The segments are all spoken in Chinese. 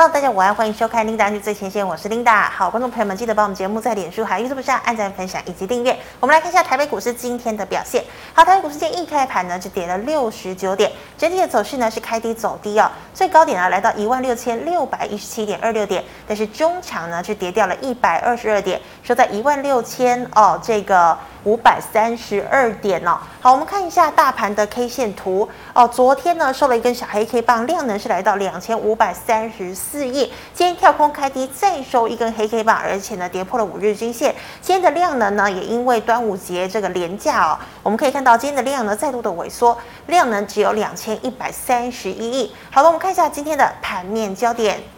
Hello，大家午安，欢迎收看《琳达女最前线》，我是琳达。好，观众朋友们，记得帮我们节目在脸书还有 YouTube 上按赞、分享以及订阅。我们来看一下台北股市今天的表现。好，台北股市今天一开盘呢，就跌了六十九点，整体的走势呢是开低走低哦。最高点呢来到一万六千六百一十七点二六点，但是中场呢是跌掉了一百二十二点，收在一万六千哦这个。五百三十二点哦，好，我们看一下大盘的 K 线图哦。昨天呢收了一根小黑 K 棒，量能是来到两千五百三十四亿。今天跳空开低，再收一根黑 K 棒，而且呢跌破了五日均线。今天的量能呢也因为端午节这个连假哦，我们可以看到今天的量呢再度的萎缩，量能只有两千一百三十一亿。好了，我们看一下今天的盘面焦点。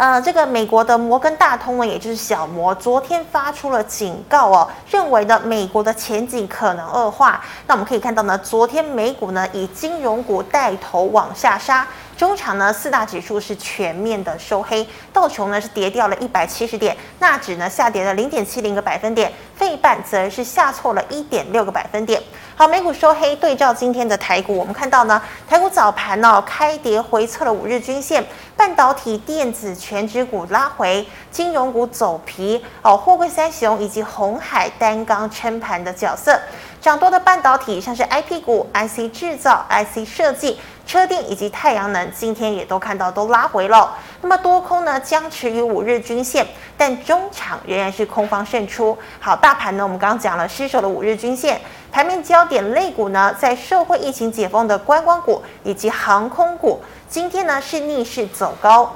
呃，这个美国的摩根大通呢，也就是小摩，昨天发出了警告哦，认为呢美国的前景可能恶化。那我们可以看到呢，昨天美股呢以金融股带头往下杀。中场呢，四大指数是全面的收黑，道琼呢是跌掉了一百七十点，纳指呢下跌了零点七零个百分点，费半则是下挫了一点六个百分点。好，美股收黑，对照今天的台股，我们看到呢，台股早盘呢、哦、开跌回测了五日均线，半导体、电子、全指股拉回，金融股走皮，哦，货柜三雄以及红海、单钢撑盘的角色。涨多的半导体，像是 IP 股、IC 制造、IC 设计、车电以及太阳能，今天也都看到都拉回了。那么多空呢，僵持于五日均线，但中场仍然是空方胜出。好，大盘呢，我们刚刚讲了失守了五日均线，盘面焦点类股呢，在社会疫情解封的观光股以及航空股，今天呢是逆势走高。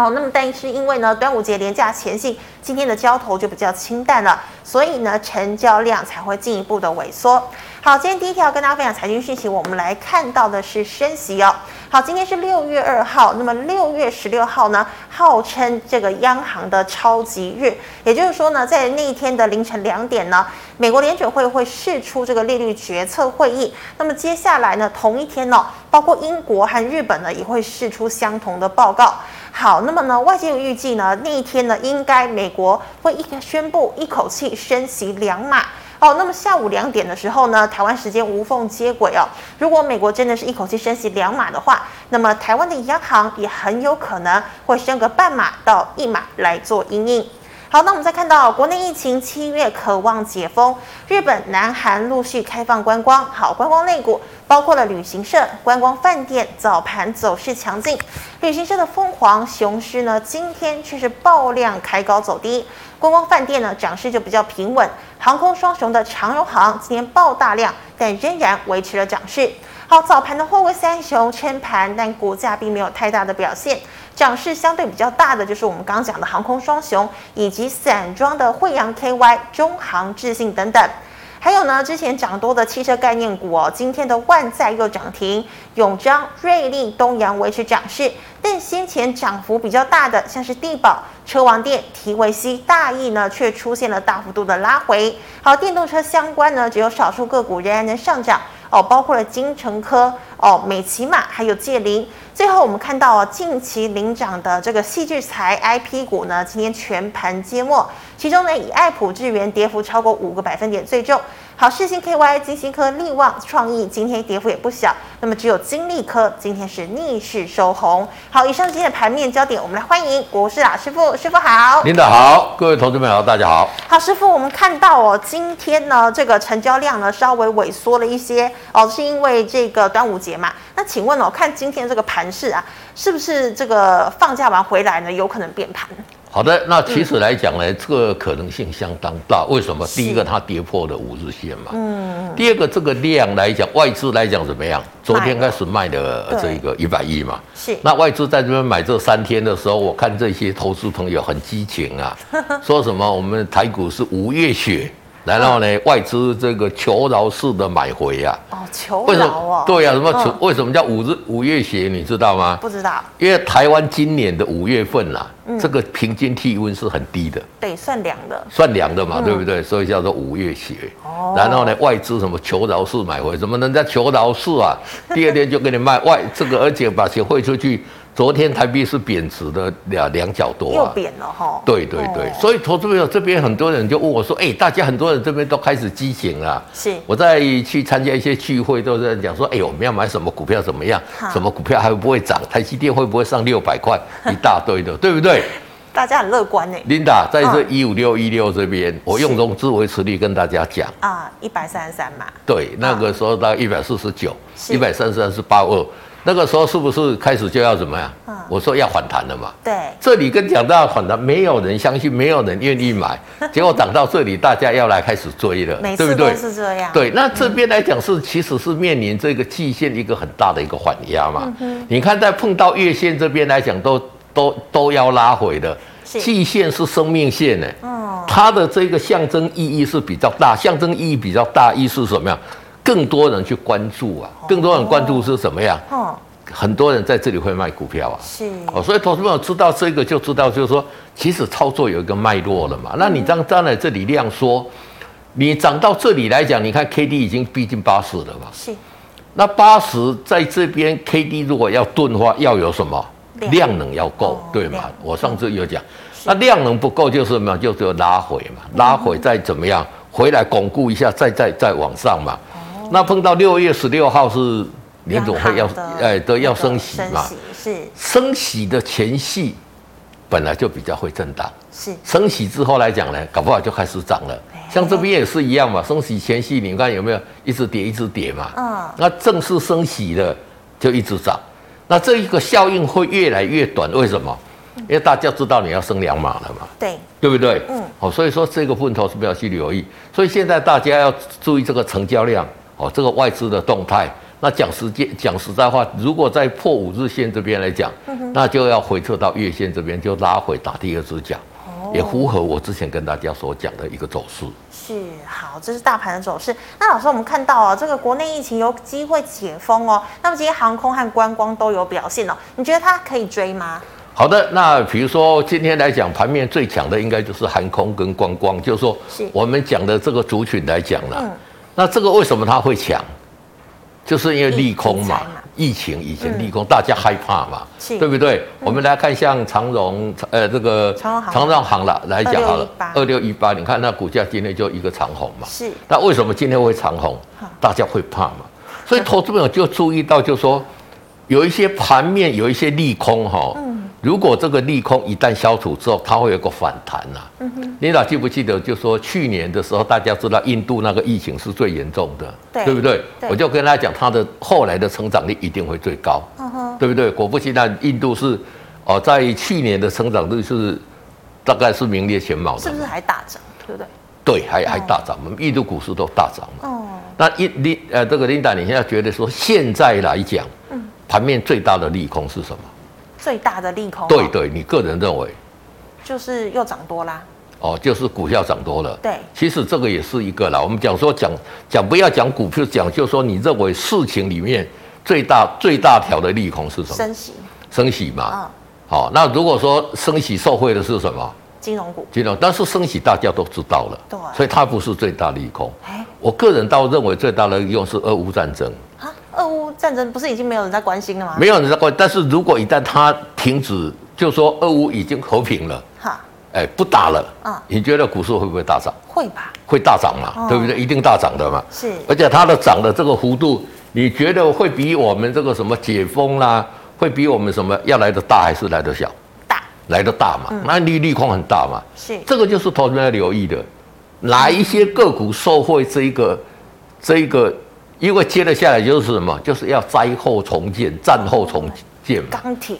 好，那么但是因为呢，端午节连假前夕，今天的交投就比较清淡了，所以呢，成交量才会进一步的萎缩。好，今天第一条跟大家分享财经讯息，我们来看到的是升息哦。好，今天是六月二号，那么六月十六号呢，号称这个央行的超级日，也就是说呢，在那一天的凌晨两点呢，美国联准会会释出这个利率决策会议。那么接下来呢，同一天呢，包括英国和日本呢，也会释出相同的报告。好，那么呢，外界预计呢，那一天呢，应该美国会一宣布一口气升息两码。哦，那么下午两点的时候呢，台湾时间无缝接轨哦。如果美国真的是一口气升息两码的话，那么台湾的央行也很有可能会升个半码到一码来做因应。好，那我们再看到国内疫情七月可望解封，日本、南韩陆续开放观光。好，观光类股包括了旅行社、观光饭店，早盘走势强劲。旅行社的凤凰、雄狮呢，今天却是爆量开高走低。观光饭店呢，涨势就比较平稳。航空双雄的长荣航今天爆大量，但仍然维持了涨势。好，早盘的货柜三雄撑盘，但股价并没有太大的表现。涨势相对比较大的就是我们刚刚讲的航空双雄，以及散装的惠阳 KY、中航、智信等等。还有呢，之前涨多的汽车概念股哦，今天的万载又涨停，永彰、瑞利、东阳维持涨势。但先前涨幅比较大的，像是地宝、车王电、提维西、大亿呢，却出现了大幅度的拉回。好，电动车相关呢，只有少数个股仍然能上涨哦，包括了金城科。哦，美琪玛还有界霖，最后我们看到近期领涨的这个戏剧财 IP 股呢，今天全盘皆末，其中呢以爱普智源跌幅超过五个百分点最重。好，世星 KY、晶心科、力旺、创意今天跌幅也不小，那么只有金力科今天是逆势收红。好，以上今天的盘面焦点，我们来欢迎国师老师傅，师傅好，领导好，各位同志们好，大家好。好，师傅，我们看到哦，今天呢这个成交量呢稍微萎缩了一些哦，是因为这个端午节。嘛，那请问哦，看今天这个盘势啊，是不是这个放假完回来呢，有可能变盘？好的，那其实来讲呢，嗯、这个可能性相当大。为什么？第一个，它跌破了五日线嘛。嗯。第二个，这个量来讲，外资来讲怎么样？昨天开始卖的这个一百亿嘛。是。那外资在这边买这三天的时候，我看这些投资朋友很激情啊，说什么我们台股是五月雪。然后呢，嗯、外资这个求饶式的买回呀、啊。哦，求饶哦。对呀、啊，什么求？为什么叫五日五月雪？你知道吗？不知道。因为台湾今年的五月份啦、啊，嗯、这个平均气温是很低的。对，算凉的。算凉的嘛，嗯、对不对？所以叫做五月雪。哦。然后呢，外资什么求饶式买回？什么人家求饶式啊？第二天就给你卖外这个，而且把钱汇出去，昨天台币是贬值的两两角多，又贬了哈。对对对，哦、所以投资朋友这边很多人就问我说：“哎、欸，大家很多人这边都开始畸形了。”是，我在去参加一些聚会，都在讲说：“哎、欸，我们要买什么股票怎么样？什么股票还会不会涨？台积电会不会上六百块？一大堆的，对不对？”大家很乐观呢。Linda 在这一五六一六这边，我用融资维持率跟大家讲啊，一百三十三嘛。对，那个时候到一百四十九，一百三十三是八二。那个时候是不是开始就要怎么样？嗯、我说要反弹了嘛。对，这里跟讲到反弹，没有人相信，没有人愿意买，结果涨到这里，大家要来开始追了，对不对是这样。对，那这边来讲是，嗯、其实是面临这个季线一个很大的一个缓压嘛。嗯、你看，在碰到月线这边来讲，都都都要拉回的。季线是生命线呢，嗯，它的这个象征意义是比较大，象征意义比较大，意思是什么样？更多人去关注啊，更多人关注是什么样？哦，很多人在这里会卖股票啊，是哦，所以投资朋友知道这个就知道，就是说，其实操作有一个脉络了嘛。那你站站在这里量说，你涨到这里来讲，你看 K D 已经逼近八十了嘛，是。那八十在这边 K D 如果要钝化，要有什么量能要够，对吗？我上次有讲，那量能不够就是什么？就是拉回嘛，拉回再怎么样回来巩固一下，再再再往上嘛。那碰到六月十六号是联总会要哎都要升息嘛？是升息的前戏，本来就比较会震荡。是升息之后来讲呢，搞不好就开始涨了。像这边也是一样嘛，升息前夕你看有没有一直跌一直跌嘛？嗯。那正式升息了就一直涨，那这一个效应会越来越短。为什么？因为大家知道你要升两码了嘛。对。对不对？嗯。好，所以说这个部分头是不要去留意。所以现在大家要注意这个成交量。哦，这个外资的动态，那讲实际讲实在话，如果在破五日线这边来讲，嗯、那就要回撤到月线这边，就拉回打第二支脚，哦、也符合我之前跟大家所讲的一个走势。是，好，这是大盘的走势。那老师，我们看到哦，这个国内疫情有机会解封哦，那么今天航空和观光都有表现哦，你觉得它可以追吗？好的，那比如说今天来讲，盘面最强的应该就是航空跟观光，就是说我们讲的这个族群来讲了。嗯那这个为什么它会强？就是因为利空嘛，疫情以前利空，大家害怕嘛，对不对？我们来看像长荣，呃，这个长荣行了来讲好了，二六一八，你看那股价今天就一个长红嘛。是。那为什么今天会长红？大家会怕嘛？所以投资朋友就注意到，就是说有一些盘面有一些利空哈。如果这个利空一旦消除之后，它会有个反弹呐、啊。嗯哼，你俩记不记得？就说去年的时候，大家知道印度那个疫情是最严重的，对，对不对？对，我就跟他讲，它的后来的成长率一定会最高，嗯哼，对不对？果不其然，印度是哦，在去年的成长率是大概是名列前茅的，是不是还大涨？对不对？对，还还大涨，我们印度股市都大涨嘛。哦，那印你呃，这个琳达，你现在觉得说现在来讲，嗯，盘面最大的利空是什么？最大的利空，对对，你个人认为，就是又涨多啦。哦，就是股票涨多了。对，其实这个也是一个啦。我们讲说讲讲不要讲股票，讲就是说你认为事情里面最大最大条的利空是什么？升息。升息嘛。嗯。好，那如果说升息受惠的是什么？金融股。金融，但是升息大家都知道了，对，所以它不是最大利空。哎，我个人倒认为最大的利空是俄乌战争。俄乌战争不是已经没有人在关心了吗？没有人在关心，但是如果一旦它停止，就说俄乌已经和平了，哈，哎，不打了，啊，你觉得股市会不会大涨？会吧，会大涨嘛，哦、对不对？一定大涨的嘛。是，而且它的涨的这个幅度，你觉得会比我们这个什么解封啦、啊，会比我们什么要来的大还是来的小？大，来的大嘛，嗯、那利利空很大嘛。是，这个就是投资人要留意的，哪一些个股受惠这一个，这一个。因为接了下来就是什么？就是要灾后重建、战后重建嘛。钢铁，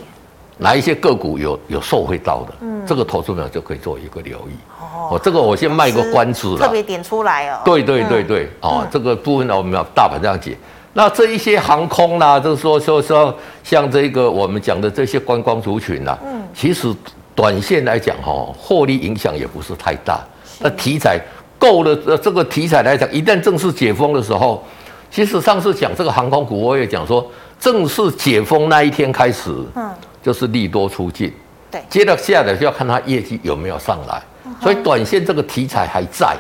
哪一些个股有有受惠到的？嗯，这个投资者就可以做一个留意。哦，这个我先卖个关子了。特别点出来哦。对对对对，哦，这个部分呢，我们要大盘这样解。那这一些航空啦，就是说说说，像这个我们讲的这些观光族群啦，嗯，其实短线来讲哈，获利影响也不是太大。那题材够了，呃，这个题材来讲，一旦正式解封的时候。其实上次讲这个航空股，我也讲说，正式解封那一天开始，嗯，就是利多出尽，对，接着下来就要看它业绩有没有上来，所以短线这个题材还在，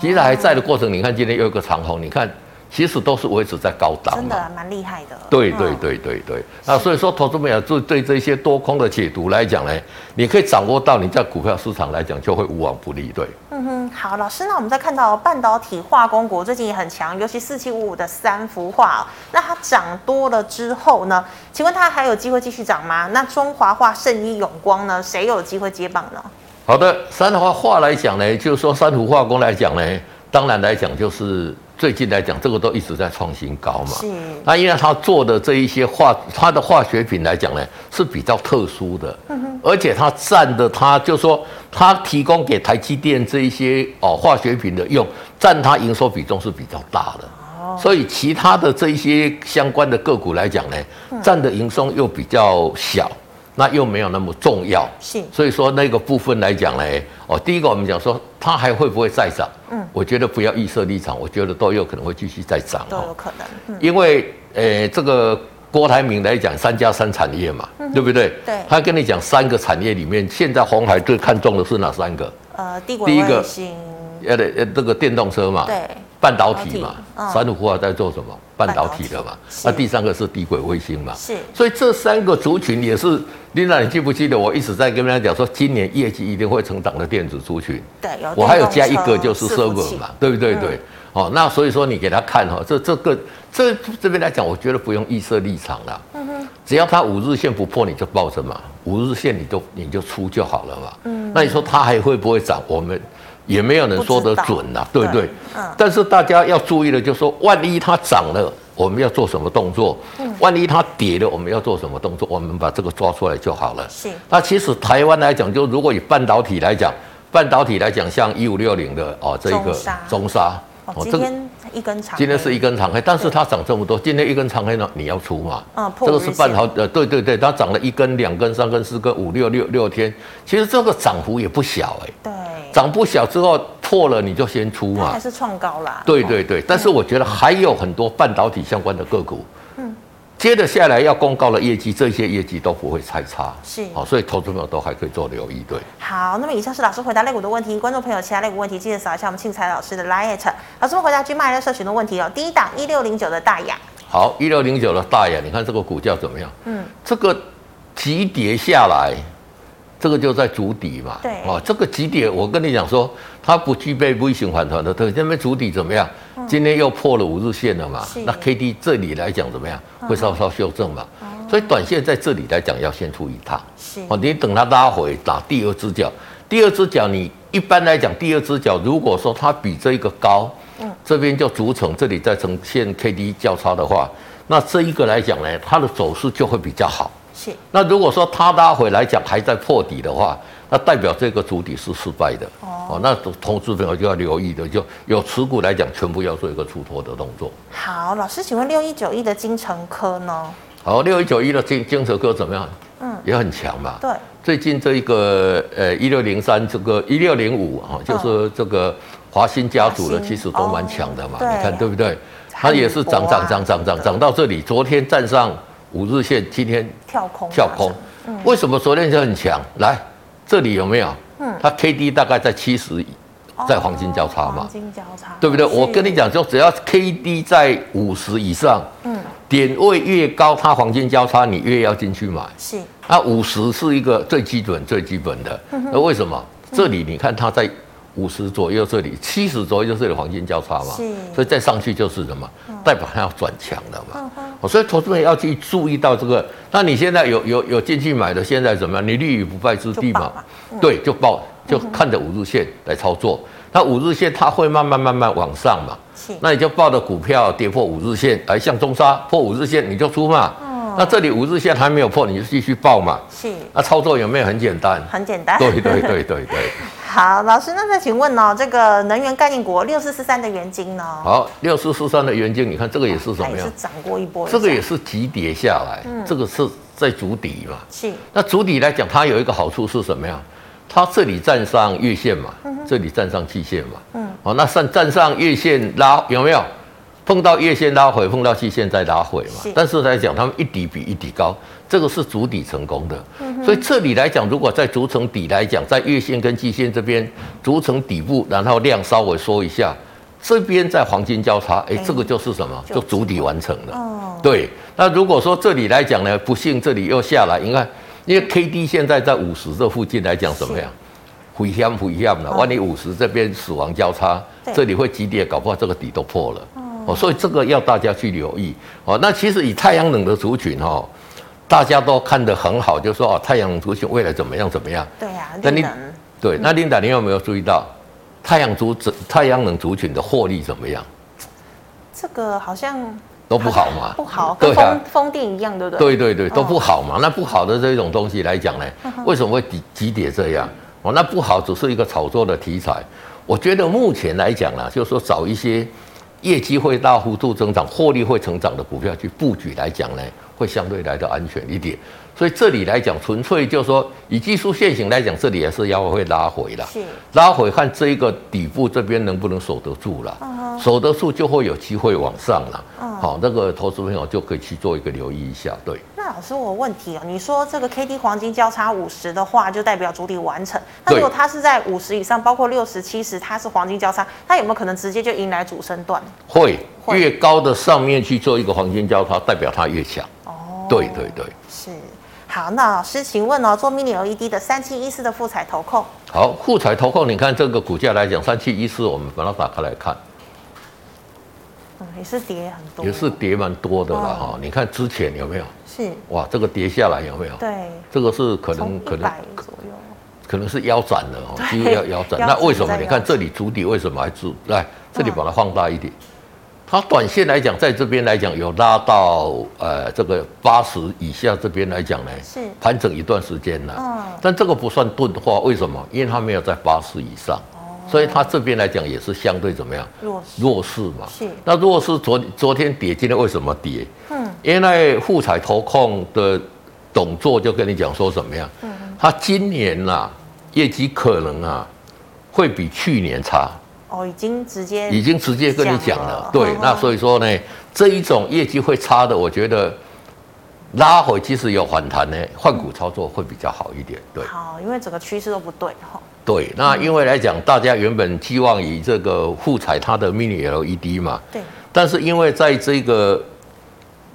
题材还在的过程，你看今天又一个长虹，你看其实都是维持在高档，真的蛮厉害的。对对对对对，那所以说，投资朋友就对这些多空的解读来讲呢，你可以掌握到，你在股票市场来讲就会无往不利。对，嗯哼，好，老师，那我们再看到半导体化工股最近也很强，尤其四七五五的三幅化，那它涨多了之后呢，请问它还有机会继续涨吗？那中华化、圣医、永光呢，谁有机会接棒呢？好的，三福化来讲呢，就是说三幅化工来讲呢，当然来讲就是。最近来讲，这个都一直在创新高嘛。是。那因为他做的这一些化，他的化学品来讲呢，是比较特殊的。嗯。而且他占的，他就说他提供给台积电这一些哦化学品的用，占他营收比重是比较大的。哦。所以其他的这一些相关的个股来讲呢，占的营收又比较小。那又没有那么重要，是，所以说那个部分来讲呢，哦，第一个我们讲说它还会不会再涨？嗯，我觉得不要预设立场，我觉得都有可能会继续再涨，都有可能。嗯、因为呃，这个郭台铭来讲三加三产业嘛，嗯、对不对？对。他跟你讲三个产业里面，现在红海最看重的是哪三个？呃，第一个，呃，呃，这个电动车嘛，对。半导体嘛，三福化在做什么？半导体的嘛。那第三个是低轨卫星嘛。是。所以这三个族群也是，Linda，你记不记得我一直在跟大家讲说，今年业绩一定会成长的电子族群。对，有。我还有加一个就是 server 嘛，对不对？对。哦，那所以说你给他看哈，这这个这这边来讲，我觉得不用预设立场了。嗯哼。只要它五日线不破，你就抱着嘛。五日线你就你就出就好了嘛。嗯。那你说它还会不会涨？我们。也没有人说得准呐，对不对？但是大家要注意的，就是说，万一它涨了，我们要做什么动作？嗯。万一它跌了，我们要做什么动作？我们把这个抓出来就好了。是。那其实台湾来讲，就如果以半导体来讲，半导体来讲，像一五六零的哦，这一个中沙。哦，今天一根长，今天是一根长黑，但是它涨这么多，今天一根长黑呢，你要出嘛？啊，这个是半导呃，对对对，它涨了一根、两根、三根、四根、五六六六天，其实这个涨幅也不小哎。对，涨不小之后破了你就先出嘛。还是创高啦。对对对，但是我觉得还有很多半导体相关的个股。接着下来要公告的业绩，这些业绩都不会太差，是好，所以投资朋友都还可以做留意。对，好，那么以上是老师回答类股的问题，观众朋友其他类股问题记得扫一下我们庆财老师的 Lite，。老师们回答去卖的社群的问题哦。第一档一六零九的大雅，好，一六零九的大雅，你看这个股价怎么样？嗯，这个急跌下来。这个就在筑底嘛，对，哦，这个极点，我跟你讲说，它不具备 V 型反弹的特性。那边筑底怎么样？今天又破了五日线了嘛？那 K D 这里来讲怎么样？会稍稍修正嘛？所以短线在这里来讲要先出一趟。是，哦，你等它拉回打第二只脚，第二只脚你一般来讲，第二只脚如果说它比这个高，嗯，这边就组成，这里再呈现 K D 交叉的话，那这一个来讲呢，它的走势就会比较好。是，那如果说他拉回来讲还在破底的话，那代表这个主底是失败的哦，哦。那同资朋友就要留意的，就有持股来讲，全部要做一个出脱的动作。好，老师，请问六一九一的精成科呢？好，六一九一的精精成科怎么样？嗯，也很强嘛。对，最近这一个呃一六零三这个一六零五啊，就是这个华新家族的，其实都蛮强的嘛。哦、你看对不对？它也是涨涨涨涨涨涨到这里，昨天站上。五日线今天跳空，跳空，为什么昨天就很强？来，这里有没有？嗯，它 K D 大概在七十，在黄金交叉嘛？黄金交叉，对不对？我跟你讲，就只要 K D 在五十以上，嗯，点位越高，它黄金交叉，你越要进去买。是，那五十是一个最基本、最基本的。那为什么？这里你看它在。五十左右这里，七十左右这里黄金交叉嘛，所以再上去就是什么，代表它要转强了嘛。嗯、所以投资人要去注意到这个。那你现在有有有进去买的，现在怎么样？你立于不败之地嘛，嗯、对，就报，就看着五日线来操作。那五日线它会慢慢慢慢往上嘛，是，那你就抱着股票跌破五日线，来像中沙破五日线你就出嘛。那这里五日线还没有破，你就继续报嘛。是。那操作有没有很简单？很简单。对对对对对。好，老师，那再请问呢？这个能源概念股六四四三的元晶呢？好，六四四三的元晶，你看这个也是怎么样？也是涨过一波。这个也是急跌下来，嗯，这个是在主底嘛。是。那主底来讲，它有一个好处是什么呀？它这里站上月线嘛，这里站上季线嘛。嗯。好，那上站上月线拉有没有？碰到月线拉回，碰到季线再拉回嘛。是但是来讲，他们一底比一底高，这个是筑底成功的。嗯、所以这里来讲，如果在逐层底来讲，在月线跟季线这边逐层底部，然后量稍微缩一下，这边在黄金交叉，哎，这个就是什么？就主底完成了。哦，对。那如果说这里来讲呢，不幸这里又下来，你看，因为 K D 现在在五十这附近来讲怎么样？回险回险了。万一五十这边死亡交叉，这里会急跌，搞不好这个底都破了。哦，所以这个要大家去留意。哦，那其实以太阳能的族群哈，大家都看得很好，就说哦，太阳能族群未来怎么样怎么样？对呀，那你对，那 Linda，你有没有注意到？太阳族太阳能族群的获利怎么样？这个好像都不好嘛，不好，跟风风电一样，对不对？对对对，都不好嘛。那不好的这种东西来讲呢，为什么会急急跌这样？哦，那不好只是一个炒作的题材。我觉得目前来讲呢，就是说找一些业绩会大幅度增长、获利会成长的股票去布局来讲呢，会相对来的安全一点。所以这里来讲，纯粹就是说，以技术线型来讲，这里也是要会拉回了。是拉回看这一个底部这边能不能守得住了，守得住就会有机会往上了。好，那个投资朋友就可以去做一个留意一下。对。那老师，我有问题哦，你说这个 K D 黄金交叉五十的话，就代表主底完成。那如果它是在五十以上，包括六十、七十，它是黄金交叉，它有没有可能直接就迎来主升段？会，越高的上面去做一个黄金交叉，代表它越强。哦，对对对，是。好，那老师，请问哦，做 Mini LED 的三七一四的富彩投控，好，富彩投控，你看这个股价来讲，三七一四，我们把它打开来看，嗯，也是跌很多，也是跌蛮多的了哈。哦、你看之前有没有？是，哇，这个跌下来有没有？对，这个是可能可能可能是腰斩了哦，几乎要腰斩。那为什么？你看这里主底为什么还主？来，这里把它放大一点。它短线来讲，在这边来讲有拉到呃这个八十以下这边来讲呢，是盘整一段时间了。嗯，但这个不算钝化，为什么？因为它没有在八十以上，哦，所以它这边来讲也是相对怎么样？弱势弱势嘛。是。那弱势昨昨天跌，今天为什么跌？嗯，因为富彩投控的董座就跟你讲说怎么样？嗯，他今年呐、啊、业绩可能啊会比去年差。哦，已经直接已经直接跟你讲了，对，那所以说呢，这一种业绩会差的，我觉得拉回其实有反弹呢，换股操作会比较好一点，对。好，因为整个趋势都不对哈。对，那因为来讲，大家原本寄望以这个富彩它的 Mini LED 嘛，对，但是因为在这个。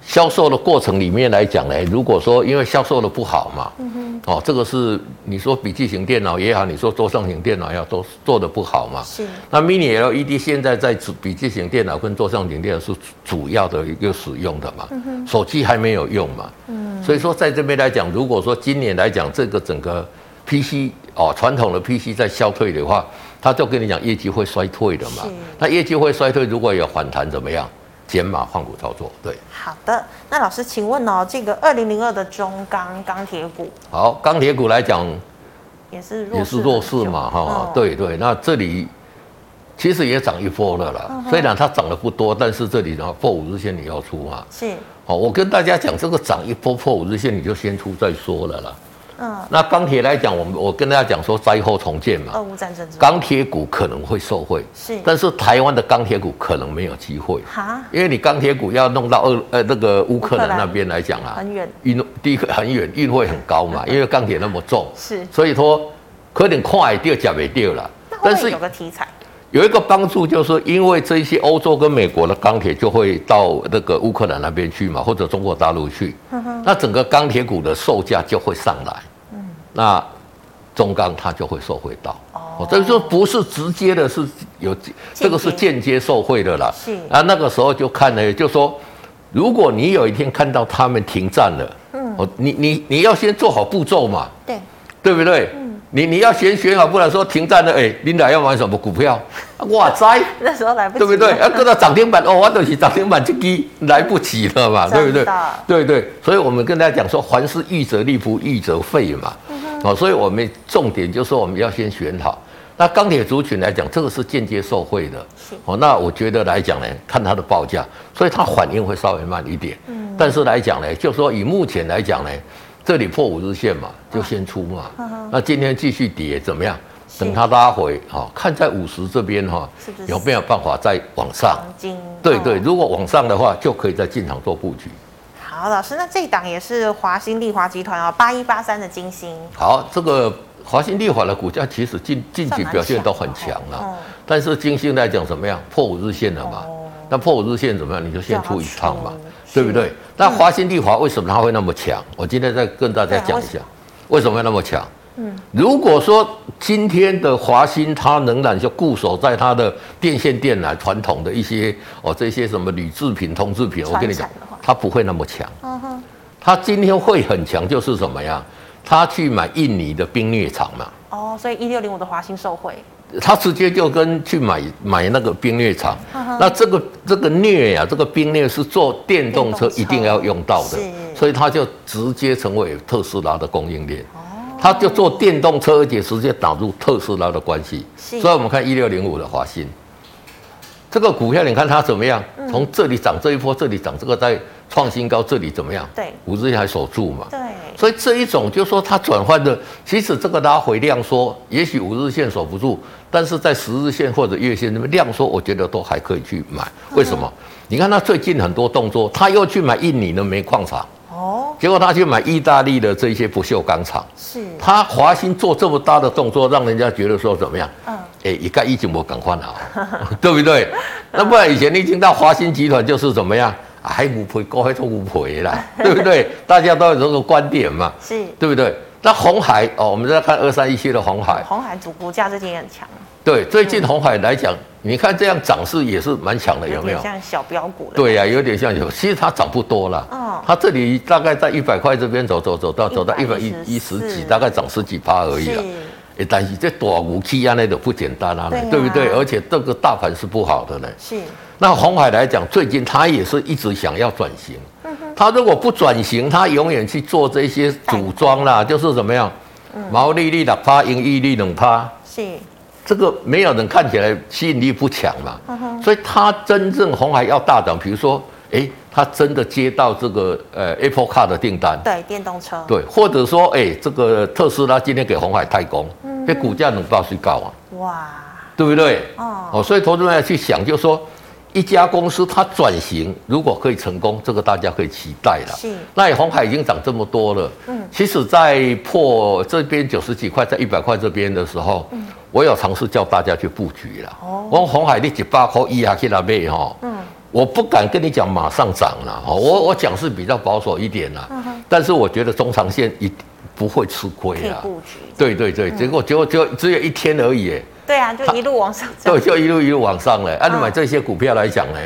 销售的过程里面来讲呢，如果说因为销售的不好嘛，嗯哼，哦，这个是你说笔记型电脑也好，你说桌上型电脑要都做的不好嘛，是。那 Mini LED 现在在笔记型电脑跟桌上型电脑是主要的一个使用的嘛，嗯哼，手机还没有用嘛，嗯，所以说在这边来讲，如果说今年来讲这个整个 PC 哦传统的 PC 在消退的话，他就跟你讲业绩会衰退的嘛，是。那业绩会衰退，如果有反弹怎么样？减码换股操作，对。好的，那老师，请问哦，这个二零零二的中钢钢铁股，好，钢铁股来讲也是也是弱势嘛，哈、哦，对对。那这里其实也涨一波了啦，嗯、虽然它涨的不多，但是这里的话破五日线你要出嘛，是。好，我跟大家讲，这个涨一波破五日线，你就先出再说了啦。嗯，那钢铁来讲，我们我跟大家讲说灾后重建嘛，俄乌战争钢铁股可能会受惠，是，但是台湾的钢铁股可能没有机会，哈，因为你钢铁股要弄到俄呃那个乌克兰那边来讲啊，很远，运第一个很远，运费很高嘛，因为钢铁那么重，是，所以说可能快掉假没掉了，但是有个题材。有一个帮助，就是说，因为这些欧洲跟美国的钢铁就会到那个乌克兰那边去嘛，或者中国大陆去，那整个钢铁股的售价就会上来，那中钢它就会受惠到，哦，这个就不是直接的，是有这个是间接受惠的啦，是。啊，那个时候就看呢，就说，如果你有一天看到他们停战了，嗯，哦，你你你要先做好步骤嘛，对，对不对？你你要先选好，不然说停战了，哎、欸，领导要买什么股票？哇塞，那时候来不及，对不对？要搁到涨停板哦，我都是涨停板就低，来不及了嘛，的对不对？对对，所以我们跟大家讲说，凡事预则立，不预则废嘛。哦，所以我们重点就是说，我们要先选好。那钢铁族群来讲，这个是间接受惠的。哦，那我觉得来讲呢，看它的报价，所以它反应会稍微慢一点。嗯，但是来讲呢，就是说以目前来讲呢。这里破五日线嘛，就先出嘛。啊、那今天继续跌怎么样？等它拉回，哈、哦，看在五十这边哈，有没有办法再往上？金对对，如果往上的话，就可以再进场做布局。好，老师，那这档也是华新丽华集团哦，八一八三的金星。好，这个华新丽华的股价其实近近期表现都很强了，哦、但是金星来讲怎么样？破五日线了嘛？哦、那破五日线怎么样？你就先出一趟嘛，对不对？那华新丽华为什么它会那么强？我今天再跟大家讲一下，为什么会那么强？嗯，如果说今天的华新它仍然就固守在它的电线电缆传统的一些哦这些什么铝制品、铜制品，我跟你讲，它不会那么强。嗯哼，它今天会很强，就是什么呀？他去买印尼的冰镍厂嘛？哦，所以一六零五的华兴受惠。他直接就跟去买买那个冰裂厂。那这个这个镍呀，这个冰镍是做电动车一定要用到的，所以他就直接成为特斯拉的供应链。他就做电动车，而且直接打入特斯拉的关系，是所以我们看一六零五的华新，这个股票你看它怎么样？从这里涨这一波，这里涨这个在创新高，这里怎么样？对，五日线还守住嘛？对，所以这一种就是说它转换的，其实这个拉回量缩，也许五日线守不住，但是在十日线或者月线那边量缩，我觉得都还可以去买。为什么？嗯、你看他最近很多动作，他又去买印尼的煤矿厂。哦，结果他去买意大利的这些不锈钢厂，是他华兴做这么大的动作，让人家觉得说怎么样？嗯，哎，一概一斤我赶快拿，对不对？那不然以前你听到华兴集团就是怎么样？还不赔，高还做不赔啦，对不对？大家都有这个观点嘛，是对不对？那红海哦，我们再看二三一七的红海，红海主股价最近也很强。对，最近红海来讲，嗯、你看这样涨势也是蛮强的，有没有？像小标股。对呀、啊，有点像有，其实它涨不多了。哦。它这里大概在一百块这边走走走到走到一百一一十几，大概涨十几趴而已了。是。但是这大武器啊，那都不简单啊，对，啊对不对？而且这个大盘是不好的呢。是。那红海来讲，最近他也是一直想要转型。他如果不转型，他永远去做这些组装啦，就是怎么样？嗯。毛利率两趴，盈利率两趴。是。这个没有人看起来吸引力不强嘛，所以他真正红海要大涨，比如说，哎，他真的接到这个呃 Apple Car 的订单，对，电动车，对，或者说，哎，这个特斯拉今天给红海代工，这、股价能到最高啊，哇，对不对？哦，哦，所以投资人要去想，就是说。一家公司它转型如果可以成功，这个大家可以期待了。是，那红海已经涨这么多了。嗯，其实，在破这边九十几块，在一百块这边的时候，嗯，我有尝试叫大家去布局了。哦，我红海你几百块一下去那边哈。嗯，我不敢跟你讲马上涨了。哦，我我讲是比较保守一点了。嗯哼，但是我觉得中长线一不会吃亏啊。对对对，结果结果就只有一天而已。对啊，就一路往上涨。对，就一路一路往上了。按、啊、你买这些股票来讲呢，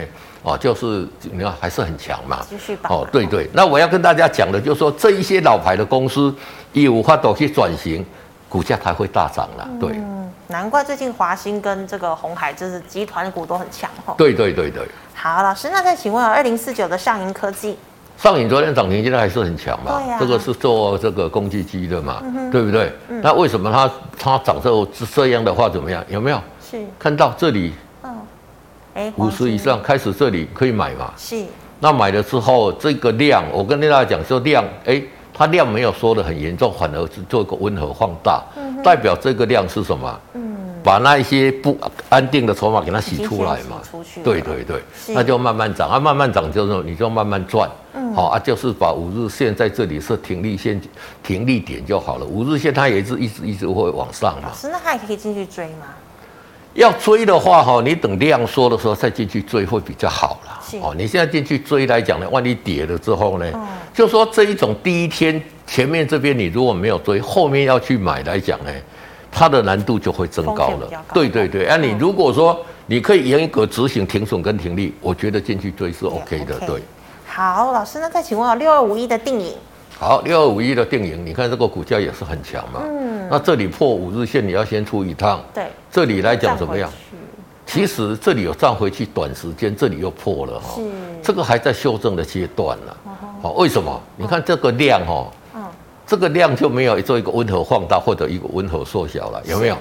哦，就是你看还是很强嘛。继续吧。哦，对对。那我要跟大家讲的，就是说这一些老牌的公司，业务发都去转型，股价才会大涨了。对。嗯，难怪最近华兴跟这个鸿海，就是集团股都很强哈。对对对对。好，老师，那再请问啊，二零四九的上银科技。上影昨天涨停，现在还是很强嘛？啊、这个是做这个工具机的嘛？嗯、哼对不对？嗯、那为什么它它涨这这样的话怎么样？有没有？是看到这里？嗯，哎，五十以上开始这里可以买嘛？是。那买了之后，这个量，我跟大家讲说量，哎，它量没有缩的很严重，反而是做一个温和放大，嗯、代表这个量是什么？嗯。把那一些不安定的筹码给它洗出来嘛，对对对，那就慢慢涨啊，慢慢涨就是你就慢慢赚，嗯，好啊，就是把五日线在这里是停利线、停利点就好了。五日线它也是一直一直会往上嘛。是，那还可以进去追吗？要追的话哈，你等量缩的时候再进去追会比较好啦。哦，你现在进去追来讲呢，万一跌了之后呢，嗯、就说这一种第一天前面这边你如果没有追，后面要去买来讲呢。它的难度就会增高了，高对对对。啊，你如果说你可以严格执行停损跟停利，我觉得进去追是 OK 的，对。好，老师，那再请问啊，六二五一的定影。好，六二五一的定影，你看这个股价也是很强嘛。嗯。那这里破五日线，你要先出一趟。对。这里来讲怎么样？其实这里有站回去，短时间这里又破了哈。是。这个还在修正的阶段呢。好，为什么？你看这个量哈。这个量就没有做一个温和放大或者一个温和缩小了，有没有？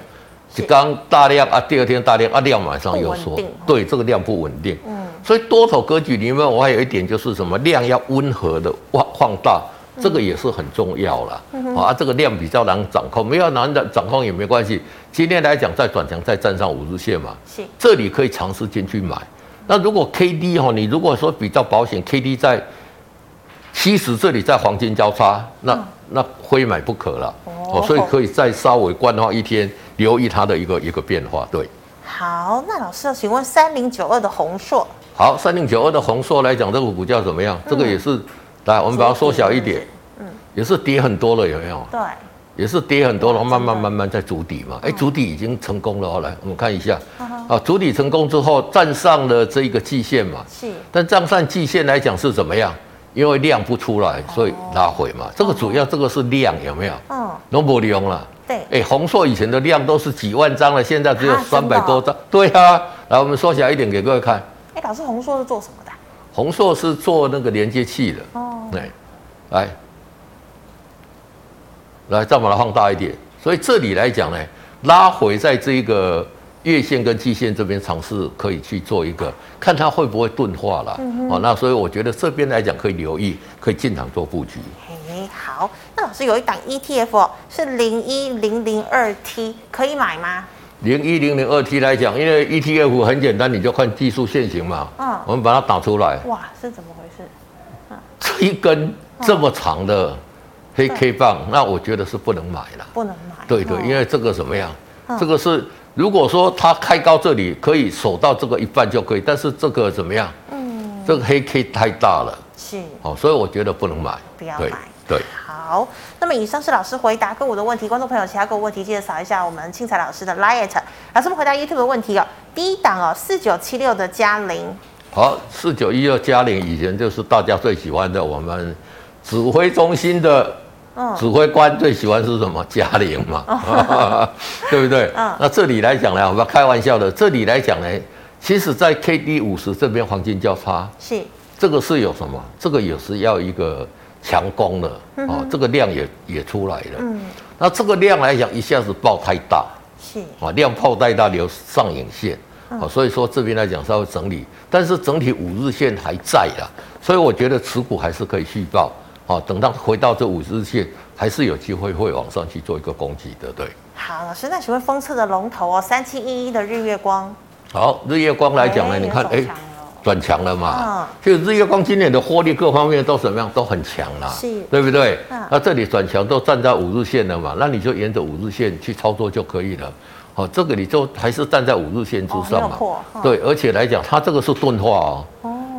就刚大量啊，第二天大量啊，量马上又缩，对，这个量不稳定。嗯，所以多头格局里面，我还有一点就是什么量要温和的放放大，这个也是很重要了。啊，这个量比较难掌控，没有难的掌控也没关系。今天来讲再转强，再站上五日线嘛，是，这里可以尝试进去买。那如果 K D 哈，你如果说比较保险，K D 在七十这里在黄金交叉，那。那非买不可了，哦，所以可以再稍微观望一天，留意它的一个一个变化。对，好，那老师，请问三零九二的弘硕，好，三零九二的弘硕来讲，这个股价怎么样？嗯、这个也是，来，我们把它缩小一点，嗯，也是跌很多了，有没有？对，也是跌很多了，慢慢慢慢在筑底嘛。哎，筑底已经成功了，好，来，我们看一下，啊，筑底成功之后站上了这个季线嘛，是，但站上季线来讲是怎么样？因为量不出来，所以拉回嘛。这个主要这个是量有没有？嗯，都不利用了。对，哎，红硕以前的量都是几万张了，现在只有三百多张。对啊，来我们缩小一点给各位看。哎，老师，红硕是做什么的？红硕是做那个连接器的。哦，对，来，来再把它放大一点。所以这里来讲呢，拉回在这个。月线跟季线这边尝试可以去做一个，看它会不会钝化了。嗯、哦，那所以我觉得这边来讲可以留意，可以进场做布局。嘿，好，那老师有一档 ETF 哦，是零一零零二 T，可以买吗？零一零零二 T 来讲，因为 ETF 很简单，你就看技术线型嘛。嗯，我们把它打出来。哇，是怎么回事？嗯，这一根这么长的黑 K 棒，那我觉得是不能买了。不能买。对对，因为这个怎么样？嗯、这个是。如果说它开高这里可以守到这个一半就可以，但是这个怎么样？嗯，这个黑 K 太大了，是哦，所以我觉得不能买，不要买。对，好，那么以上是老师回答个股的问题，观众朋友其他个股问题记得扫一下我们庆财老师的 LINE。老师们回答 YouTube 的问题哦，第一档哦，四九七六的嘉玲，好，四九一六嘉玲以前就是大家最喜欢的我们指挥中心的。指挥官最喜欢是什么？佳凌嘛，哦、对不对？嗯、那这里来讲呢，我们要开玩笑的。这里来讲呢，其实在 K D 五十这边黄金交叉，是这个是有什么？这个也是要一个强攻的、啊、哦，这个量也也出来了。嗯，那这个量来讲，一下子爆太大，是啊，量爆太大留上影线，啊、嗯，所以说这边来讲稍微整理，但是整体五日线还在啦，所以我觉得持股还是可以续抱。好，等到回到这五日线，还是有机会会往上去做一个攻击的，对。好，老师，那请问封测的龙头哦，三七一一的日月光。好，日月光来讲呢，你看，哎，转强了嘛？嗯就日月光今年的获利各方面都怎么样？都很强啦，是，对不对？那这里转强都站在五日线了嘛？那你就沿着五日线去操作就可以了。好，这个你就还是站在五日线之上嘛？对，而且来讲，它这个是钝化哦。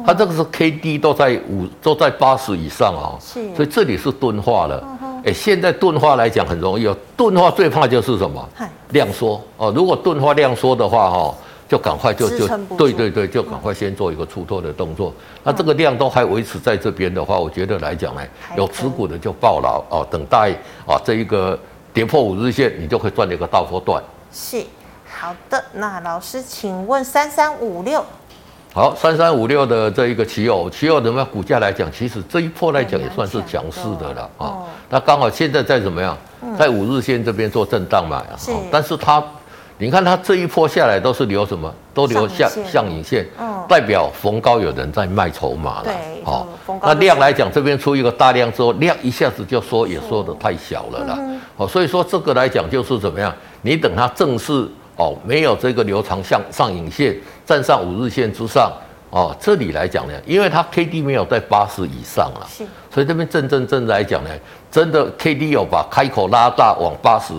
它这个是 K D 都在五都在八十以上啊、哦，是，所以这里是钝化了。哎、嗯，现在钝化来讲很容易哦，钝化最怕就是什么？嘿量缩哦。如果钝化量缩的话哈、哦，就赶快就就对对对，就赶快先做一个出脱的动作。嗯、那这个量都还维持在这边的话，我觉得来讲呢，有持股的就抱牢哦，等待啊这一个跌破五日线，你就可以赚了一个大波段。是，好的。那老师，请问三三五六。好，三三五六的这一个奇偶，奇偶怎么样？股价来讲，其实这一波来讲也算是强势的了啊。哦、那刚好现在在怎么样？在五日线这边做震荡嘛。但是它，你看它这一波下来都是留什么？都留下上影线，嗯、代表逢高有人在卖筹码了。对。好、哦，那量来讲，这边出一个大量之后，量一下子就缩，也缩的太小了啦。嗯、哦，所以说这个来讲就是怎么样？你等它正式。哦，没有这个留长向上影线站上五日线之上哦，这里来讲呢，因为它 K D 没有在八十以上了，是，所以这边正正正来讲呢，真的 K D 有把开口拉大往八十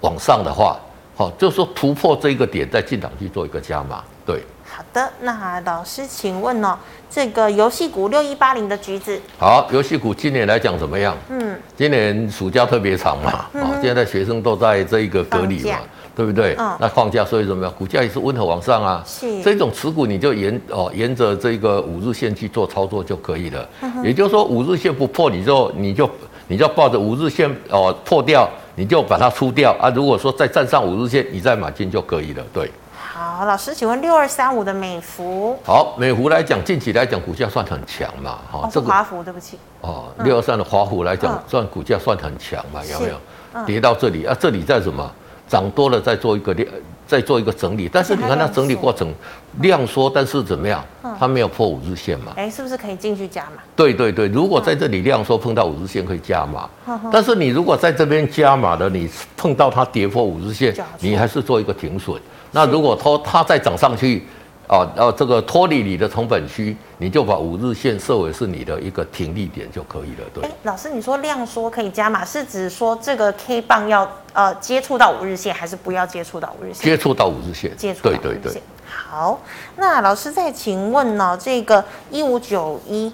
往上的话，好、哦，就是说突破这个点再进场去做一个加码，对。好的，那老师请问哦，这个游戏股六一八零的橘子，好，游戏股今年来讲怎么样？嗯，今年暑假特别长嘛，嗯、哦，现在学生都在这一个隔离嘛。对不对？嗯、那放假所以怎么样？股价也是温和往上啊。是。这种持股你就沿哦沿着这个五日线去做操作就可以了。嗯、也就是说五日线不破，你就你就你就抱着五日线哦破掉，你就把它出掉啊。如果说再站上五日线，你再买进就可以了。对。好，老师，请问六二三五的美孚。好，美孚来讲，近期来讲股价算很强嘛。哈、哦，这个华孚，对不起。哦，六二三的华孚来讲，算股价算很强嘛？有没有？嗯、跌到这里啊，这里在什么？涨多了再做一个量，再做一个整理，但是你看它整理过程量缩，但是怎么样？它没有破五日线嘛？哎，是不是可以进去加码？对对对，如果在这里量缩碰到五日线可以加码，但是你如果在这边加码的，你碰到它跌破五日线，你还是做一个停损。那如果它它再涨上去，哦，然后这个脱离你的成本区，你就把五日线设为是你的一个停利点就可以了。对，老师，你说量缩可以加码，是指说这个 K 棒要呃接触到五日线，还是不要接触到五日线？接触到五日线，接触到五日线。对对对。好，那老师再请问呢、哦，这个一五九一，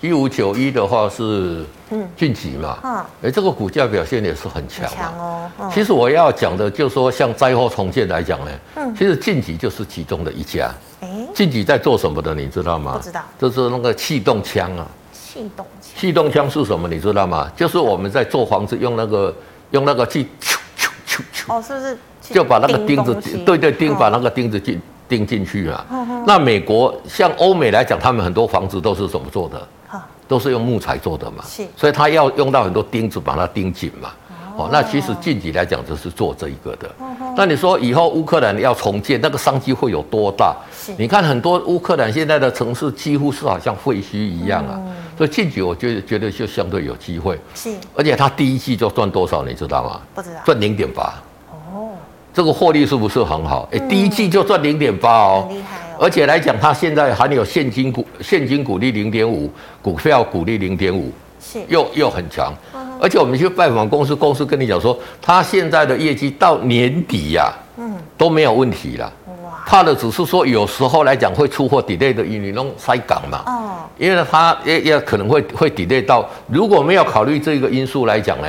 一五九一的话是嗯近期嘛，嗯，哎，这个股价表现也是很强强哦。嗯、其实我要讲的，就是说像灾后重建来讲呢，嗯，其实近期就是其中的一家。哎，近期在做什么的，你知道吗？不知道，就是那个气动枪啊。气动枪。气动枪是什么？你知道吗？就是我们在做房子用那个用那个去啾啾啾啾。哦，是不是？就把那个钉子，对对钉，把那个钉子进。钉进去啊，那美国像欧美来讲，他们很多房子都是怎么做的？都是用木材做的嘛，是，所以他要用到很多钉子把它钉紧嘛。哦，那其实近期来讲就是做这一个的。那你说以后乌克兰要重建，那个商机会有多大？你看很多乌克兰现在的城市几乎是好像废墟一样啊，所以近期我觉得觉得就相对有机会。是，而且它第一季就赚多少，你知道吗？不知道，赚零点八。哦这个获利是不是很好？哎，第一季就赚零点八哦，很厉害哦。而且来讲，它现在还有现金股，现金股利零点五，股票股利零点五，是又又很强。而且我们去拜访公司，公司跟你讲说，它现在的业绩到年底呀，嗯，都没有问题了。哇，怕的只是说有时候来讲会出货 delay 的，因为弄塞港嘛。哦，因为它也也可能会会 delay 到，如果没有考虑这个因素来讲呢。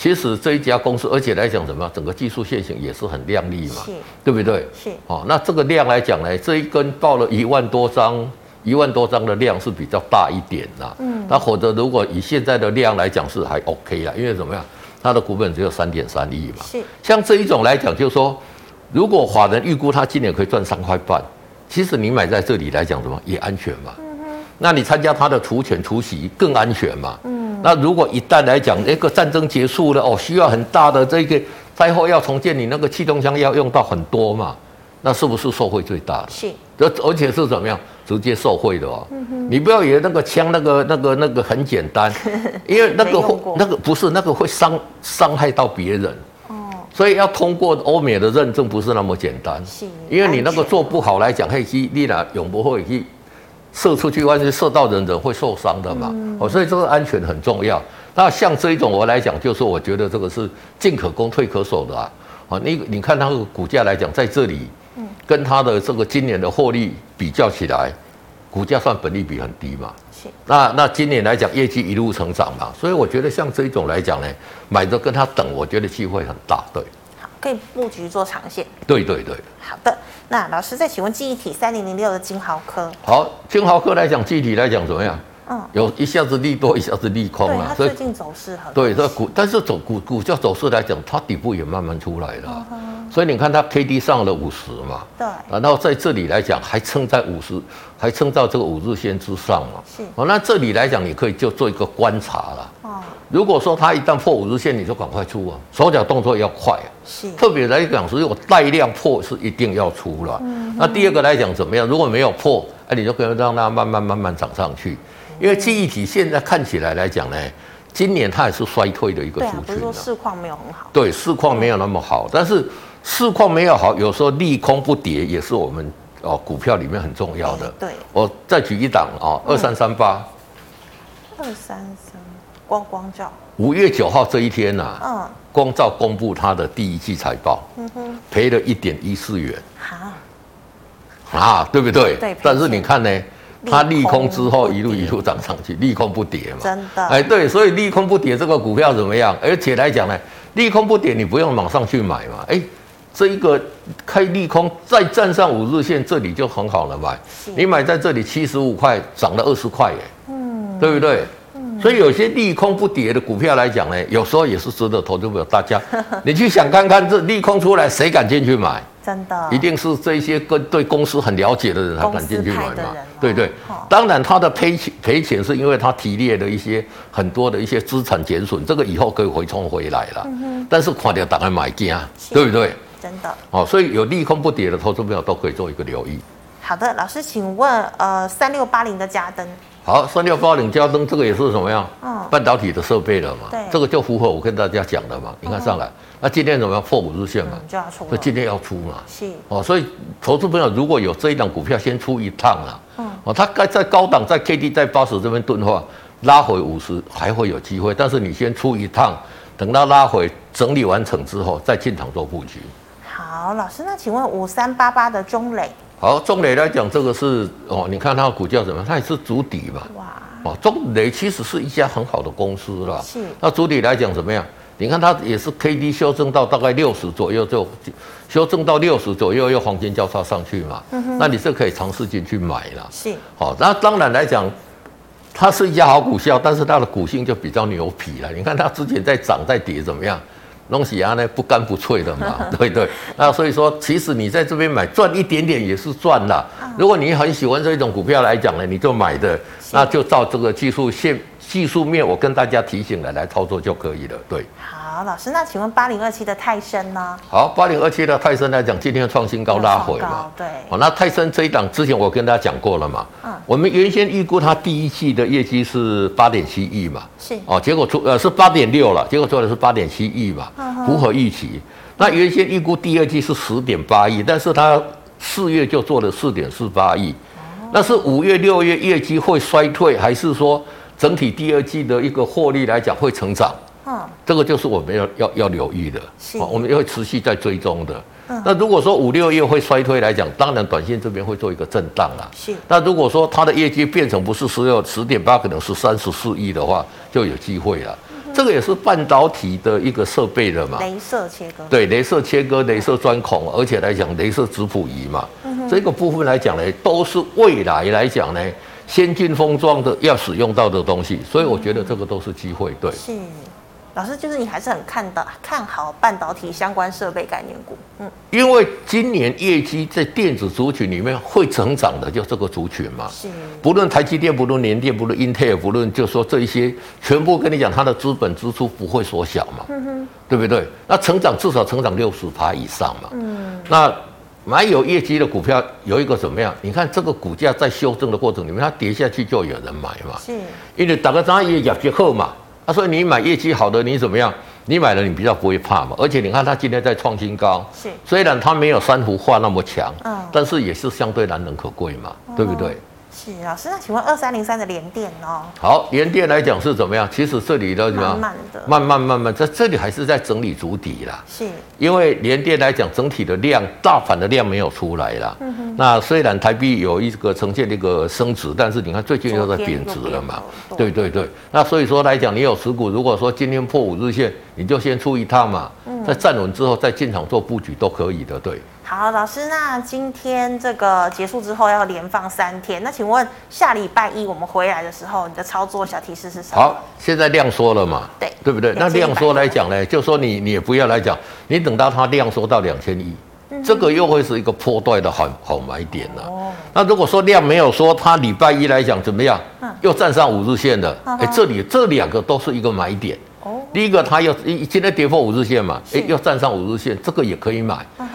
其实这一家公司，而且来讲什么，整个技术线型也是很亮丽嘛，是对不对？是哦，那这个量来讲呢，这一根到了一万多张，一万多张的量是比较大一点的。嗯，那或者如果以现在的量来讲是还 OK 啦，因为怎么样，它的股本只有三点三亿嘛。是像这一种来讲，就是说，如果法人预估它今年可以赚三块半，其实你买在这里来讲什么也安全嘛。嗯哼，那你参加它的除权除息更安全嘛。嗯。那如果一旦来讲，那个战争结束了哦，需要很大的这个灾后要重建，你那个气动枪要用到很多嘛，那是不是受惠最大的？是，而而且是怎么样？直接受惠的哦？你不要以为那个枪那个那个那个很简单，因为那个会那个不是那个会伤伤害到别人。哦，所以要通过欧美的认证不是那么简单，是，因为你那个做不好来讲，黑机你俩永不会去。射出去，万一射到人，人会受伤的嘛。哦、嗯，所以这个安全很重要。那像这一种我来讲，就是我觉得这个是进可攻退可守的啊。啊，你你看它的股价来讲，在这里，跟它的这个今年的获利比较起来，股价算本利比很低嘛。是。那那今年来讲，业绩一路成长嘛，所以我觉得像这一种来讲呢，买着跟它等，我觉得机会很大。对。可以布局做长线。对对对。好的，那老师再请问记忆体三零零六的金豪科。好，金豪科来讲，记忆体来讲怎么样？嗯，有一下子利多，一下子利空啊。所以最近走势很。对，这股，但是走股股价走势来讲，它底部也慢慢出来了。嗯、所以你看它 K D 上了五十嘛。对。然后在这里来讲，还撑在五十，还撑到这个五日线之上嘛。是。哦，那这里来讲，你可以就做一个观察了。哦。如果说它一旦破五日线，你就赶快出啊，手脚动作要快啊。是。特别来讲，是有带量破是一定要出了。嗯。那第二个来讲怎么样？如果没有破，哎，你就可以让它慢慢慢慢涨上去。因为记忆体现在看起来来讲呢，今年它也是衰退的一个族群。对，不是说市况没有很好。对，市况没有那么好，但是市况没有好，有时候利空不跌也是我们哦股票里面很重要的。对。我再举一档啊，二三三八。二三三光光照。五月九号这一天呐，嗯，光照公布它的第一季财报，嗯哼，赔了一点一四元。好。啊，对不对？对。但是你看呢？它利空之后一路一路涨上去，利空不跌嘛。真的。哎，对，所以利空不跌这个股票怎么样？而且来讲呢，利空不跌，你不用马上去买嘛。哎，这一个开利空再站上五日线，这里就很好了买。你买在这里七十五块，涨了二十块，哎，嗯，对不对？嗯。所以有些利空不跌的股票来讲呢，有时候也是值得投资者大家，你去想看看，这利空出来，谁敢进去买？真的，一定是这些跟对公司很了解的人才敢进去买嘛？对对，当然他的赔钱赔钱是因为他提炼的一些很多的一些资产减损，这个以后可以回冲回来了。嗯，但是看到大家买进啊，对不对？真的。哦，所以有利空不跌的投资朋友都可以做一个留意。好的，老师，请问呃，三六八零的嘉登。好，三六八零加登这个也是什么样？嗯，半导体的设备了嘛。对，这个就符合我跟大家讲的嘛。你看上来，嗯、那今天怎么样破五日线嘛？就要出，所以今天要出嘛。是哦，所以投资朋友如果有这一档股票，先出一趟啊。嗯，哦，它该在高档，在 K D 在八十这边钝化，拉回五十还会有机会，但是你先出一趟，等到拉回整理完成之后，再进场做布局。好，老师，那请问五三八八的中磊？好，中磊来讲，这个是哦，你看它的股价怎么样？它也是筑底嘛。哇。哦，中磊其实是一家很好的公司啦。是。那筑底来讲怎么样？你看它也是 K D 修正到大概六十左右，就修正到六十左右，又黄金交叉上去嘛。嗯哼。那你是可以尝试进去买了。是。好，那当然来讲，它是一家好股票，但是它的股性就比较牛皮了。你看它之前在涨在跌怎么样？东西啊，呢不干不脆的嘛，对对。那所以说，其实你在这边买赚一点点也是赚啦。如果你很喜欢这种股票来讲呢，你就买的，那就照这个技术线、技术面，我跟大家提醒了来操作就可以了。对。好，老师，那请问八零二七的泰森呢？好，八零二七的泰森来讲，今天创新高拉回嘛。对。哦，那泰森这一档之前我跟大家讲过了嘛。嗯。我们原先预估它第一季的业绩是八点七亿嘛。是。哦，结果出呃是八点六了，结果做的是八点七亿嘛，符合预期。那原先预估第二季是十点八亿，但是它四月就做了四点四八亿。那是五月、六月业绩会衰退，还是说整体第二季的一个获利来讲会成长？嗯，这个就是我们要要要留意的，是，我们要持续在追踪的。嗯，那如果说五六月会衰退来讲，当然短线这边会做一个震荡啦。是，那如果说它的业绩变成不是十六十点八，可能是三十四亿的话，就有机会了。嗯，这个也是半导体的一个设备的嘛，镭射切割，对，镭射切割、镭射钻孔，而且来讲镭射质谱仪嘛，嗯，这个部分来讲呢，都是未来来讲呢，先进封装的要使用到的东西，所以我觉得这个都是机会，对。是。老师，就是你还是很看到看好半导体相关设备概念股，嗯，因为今年业绩在电子族群里面会成长的，就这个族群嘛，是，不论台积电，不论联电，不论英特尔，不论就说这一些，全部跟你讲，它的资本支出不会缩小嘛，嗯哼，对不对？那成长至少成长六十趴以上嘛，嗯，那蛮有业绩的股票有一个怎么样？你看这个股价在修正的过程里面，它跌下去就有人买嘛，是，因为大家知也业绩后嘛。他说：“你买业绩好的，你怎么样？你买了，你比较不会怕嘛。而且你看，它今天在创新高，是虽然它没有珊瑚化那么强，嗯，但是也是相对难能可贵嘛，嗯、对不对？”是老师，那请问二三零三的联电哦？好，联电来讲是怎么样？其实这里的什么？慢慢的，慢慢慢慢，在这里还是在整理主底啦。是，因为联电来讲，整体的量，大反的量没有出来啦。嗯哼。那虽然台币有一个呈现一个升值，但是你看最近又在贬值了嘛？对对对。那所以说来讲，你有持股，如果说今天破五日线，你就先出一趟嘛。嗯。在站稳之后再进场做布局都可以的，对。好，老师，那今天这个结束之后要连放三天，那请问下礼拜一我们回来的时候，你的操作小提示是什么？好，现在量缩了嘛？对，对不对？那量缩来讲呢，就说你你也不要来讲，你等到它量缩到两千亿，这个又会是一个破断的好好买点了。哦。那如果说量没有说，它礼拜一来讲怎么样？嗯。又站上五日线的，哎，这里这两个都是一个买点。哦。第一个它又一今天跌破五日线嘛，哎，又站上五日线，这个也可以买。嗯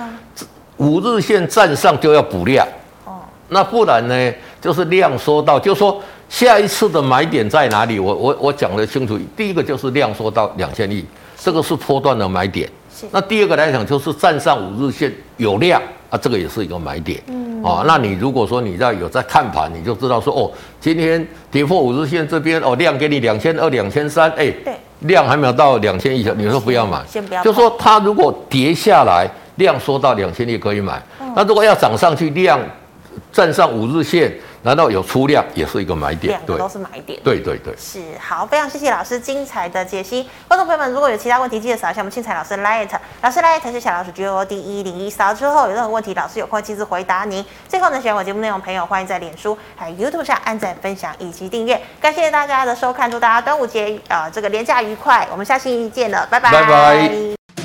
五日线站上就要补量，哦，那不然呢？就是量缩到，就是说下一次的买点在哪里？我我我讲得清楚，第一个就是量缩到两千亿，这个是波段的买点。是。那第二个来讲，就是站上五日线有量啊，这个也是一个买点。嗯。哦，那你如果说你在有在看盘，你就知道说哦，今天跌破五日线这边哦，量给你两千二、两千三，哎，对，量还没有到两千亿，你说不要买，先不要。就说它如果跌下来。量缩到两千亿可以买，那如果要涨上去，量站上五日线，难道有出量也是一个买点？两个都是买点。对对对，是好，非常谢谢老师精彩的解析。观众朋友们，如果有其他问题，记得扫一下我们庆财老师 LINE，老师 LINE 是小老鼠 G O D 一零一，扫之后有任何问题，老师有空亲自回答您。最后呢，喜欢我节目内容朋友，欢迎在脸书还有 YouTube 上按赞、分享以及订阅。感谢大家的收看，祝大家端午节啊、呃、这个连假愉快。我们下期见了，拜拜。拜拜。